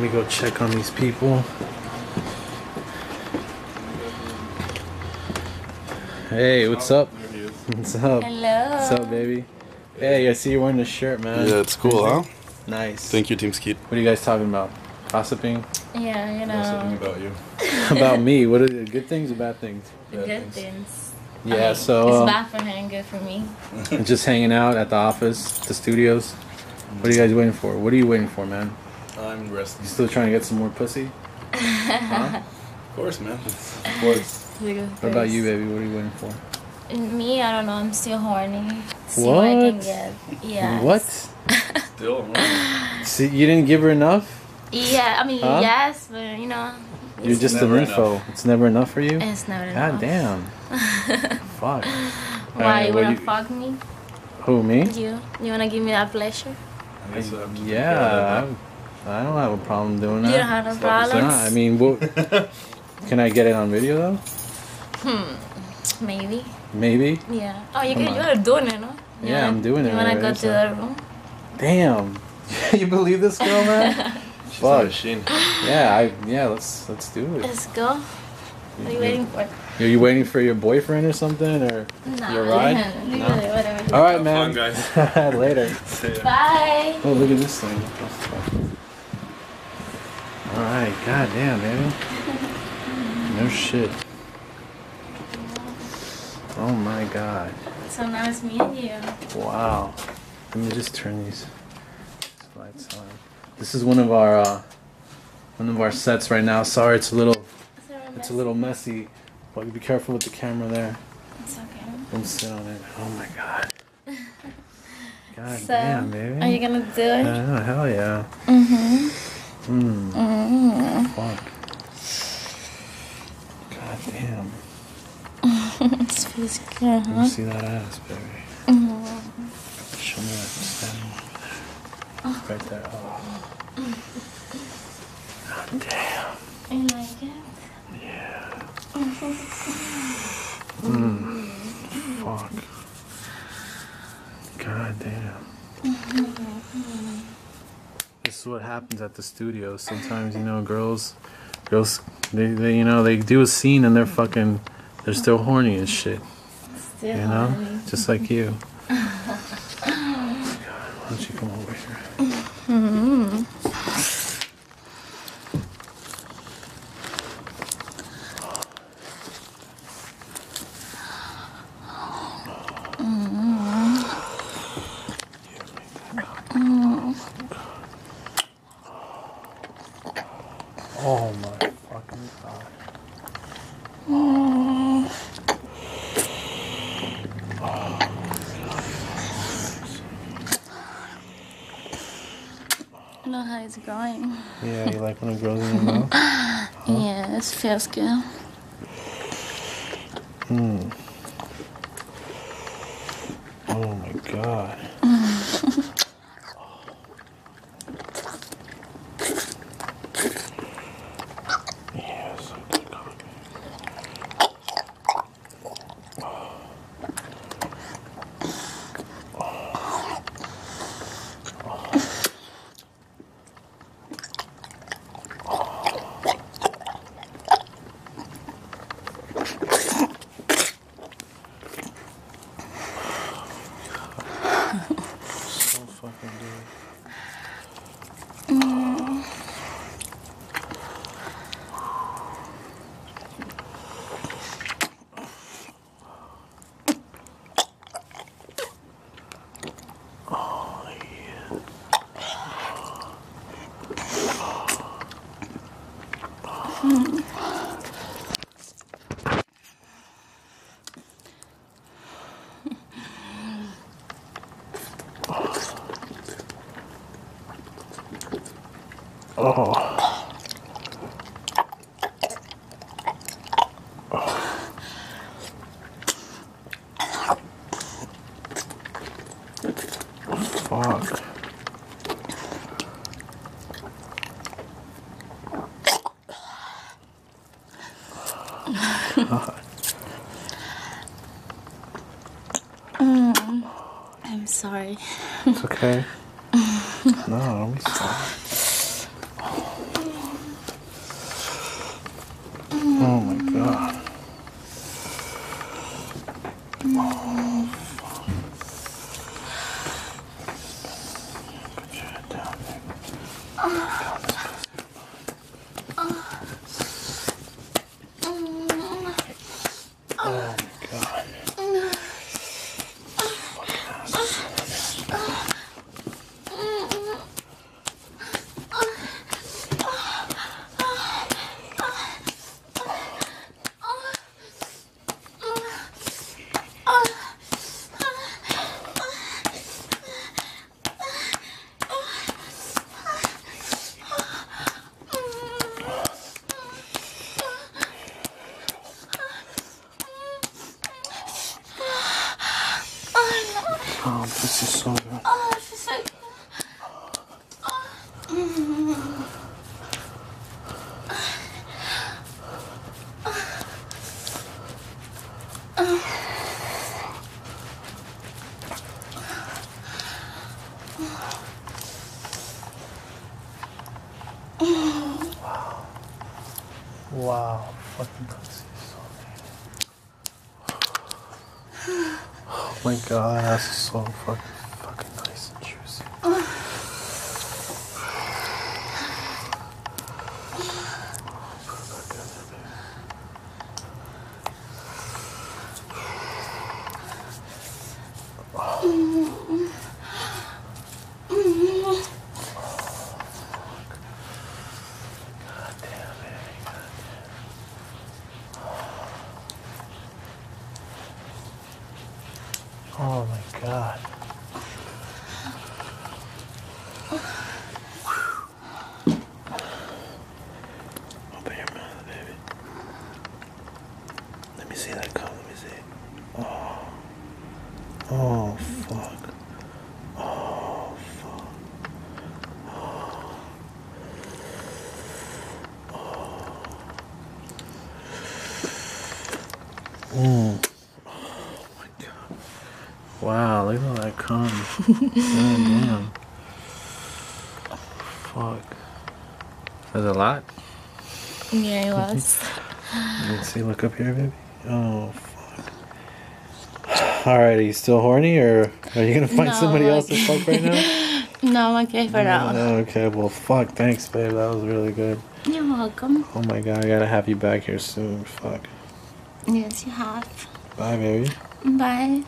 Let me go check on these people. Hey, what's up? What's up? Hello. What's up, baby? Hey, I see you're wearing this shirt, man. Yeah, it's cool, huh? Nice. Thank you, Team Skeet. What are you guys talking about? Gossiping Yeah, you know, about you. about me? What are the good things or bad things? good things. I Yeah, mean, so it's uh, bad for her and good for me. just hanging out at the office, the studios. What are you guys waiting for? What are you waiting for, man? I'm resting. You still trying to get some more pussy? Huh? Of course, man. Of course. What about you, baby? What are you waiting for? Me, I don't know. I'm still horny. See what, I can What? get. Yeah. What? Still, huh? See, you didn't give her enough? Yeah, I mean, Huh? yes, but you know, You're just an never info. It's never enough for you? it's not God enough. damn. Fuck. Why Alright, you wanna you- fuck me? Who, me? You? You wanna give me that pleasure? I guess I Yeah, I, I don't have a problem doing that. You don't have no Stop problems. Nah, I mean, what, can I get it on video though? Hmm. Maybe. Maybe. Yeah. Oh, you Come can. on. You're doing it, no? You Yeah, I'm doing it You wanna already, go to so- the room? Damn. you believe this girl, man? She's Fuck. a machine. yeah, I yeah. Let's let's do it. Let's go. What are you waiting for? Are you waiting for your boyfriend or something, or Nah, your ride? leave No? it, whatever. All right, man. fun, guys. Later. See ya. Bye. Oh, look at this thing. What the fuck? All right, goddamn, baby. No shit. Oh my god. So now it's me and you. Wow. Let me just turn these lights on. This is one of our uh, one of our sets right now. Sorry, it's a little it's a little messy, but be careful with the camera there. It's okay. Don't sit on it. Oh my god. God So, damn, baby. Are you gonna do it? Oh, hell yeah. Mm-hmm. Mm. Mm-hmm. God damn. it feels good, huh? see that ass, baby. Mm-hmm. Show me that standing over there. Right there. Oh. God damn. You like it? Yeah. Mm. Fuck. God damn. This is what happens at the studio. Sometimes, you know, girls, girls, they, they, you know, they do a scene and they're fucking, they're still horny and shit. Still You know, horny. just like you. God, why don't you come over here? Mm-hmm. Oh my fucking god. You know how it's going. Yeah, you like when it grows in your mouth? Yeah, it feels good. Hmm. Oh my god. Yes. So fucking good. Oh yeah. Oh. Fuck. God. Mm, I'm sorry. It's okay. no, be sorry. Oh. This is so good. Oh, this is so good. Wow, Wow. fucking pussy is so amazing. Oh my god, that's so fucking nice and juicy. God damn it. God damn. Oh my god. Open your mouth, baby. Let me see that cum. Let me see. Oh. Oh, fuck. Oh, fuck. Mm. Oh my god. Wow, look at all that cum. god damn. Fuck. That's a lot? Yeah, it was. Let's see, look up here, baby. Oh, fuck. Alright, are you still horny or are you gonna find No, somebody else to fuck right now? no, I'm okay for now. Okay, well, fuck. Thanks, babe. That was really good. You're welcome. Oh my god, I gotta have you back here soon. Fuck. Yes, you have. Bye, baby. Bye.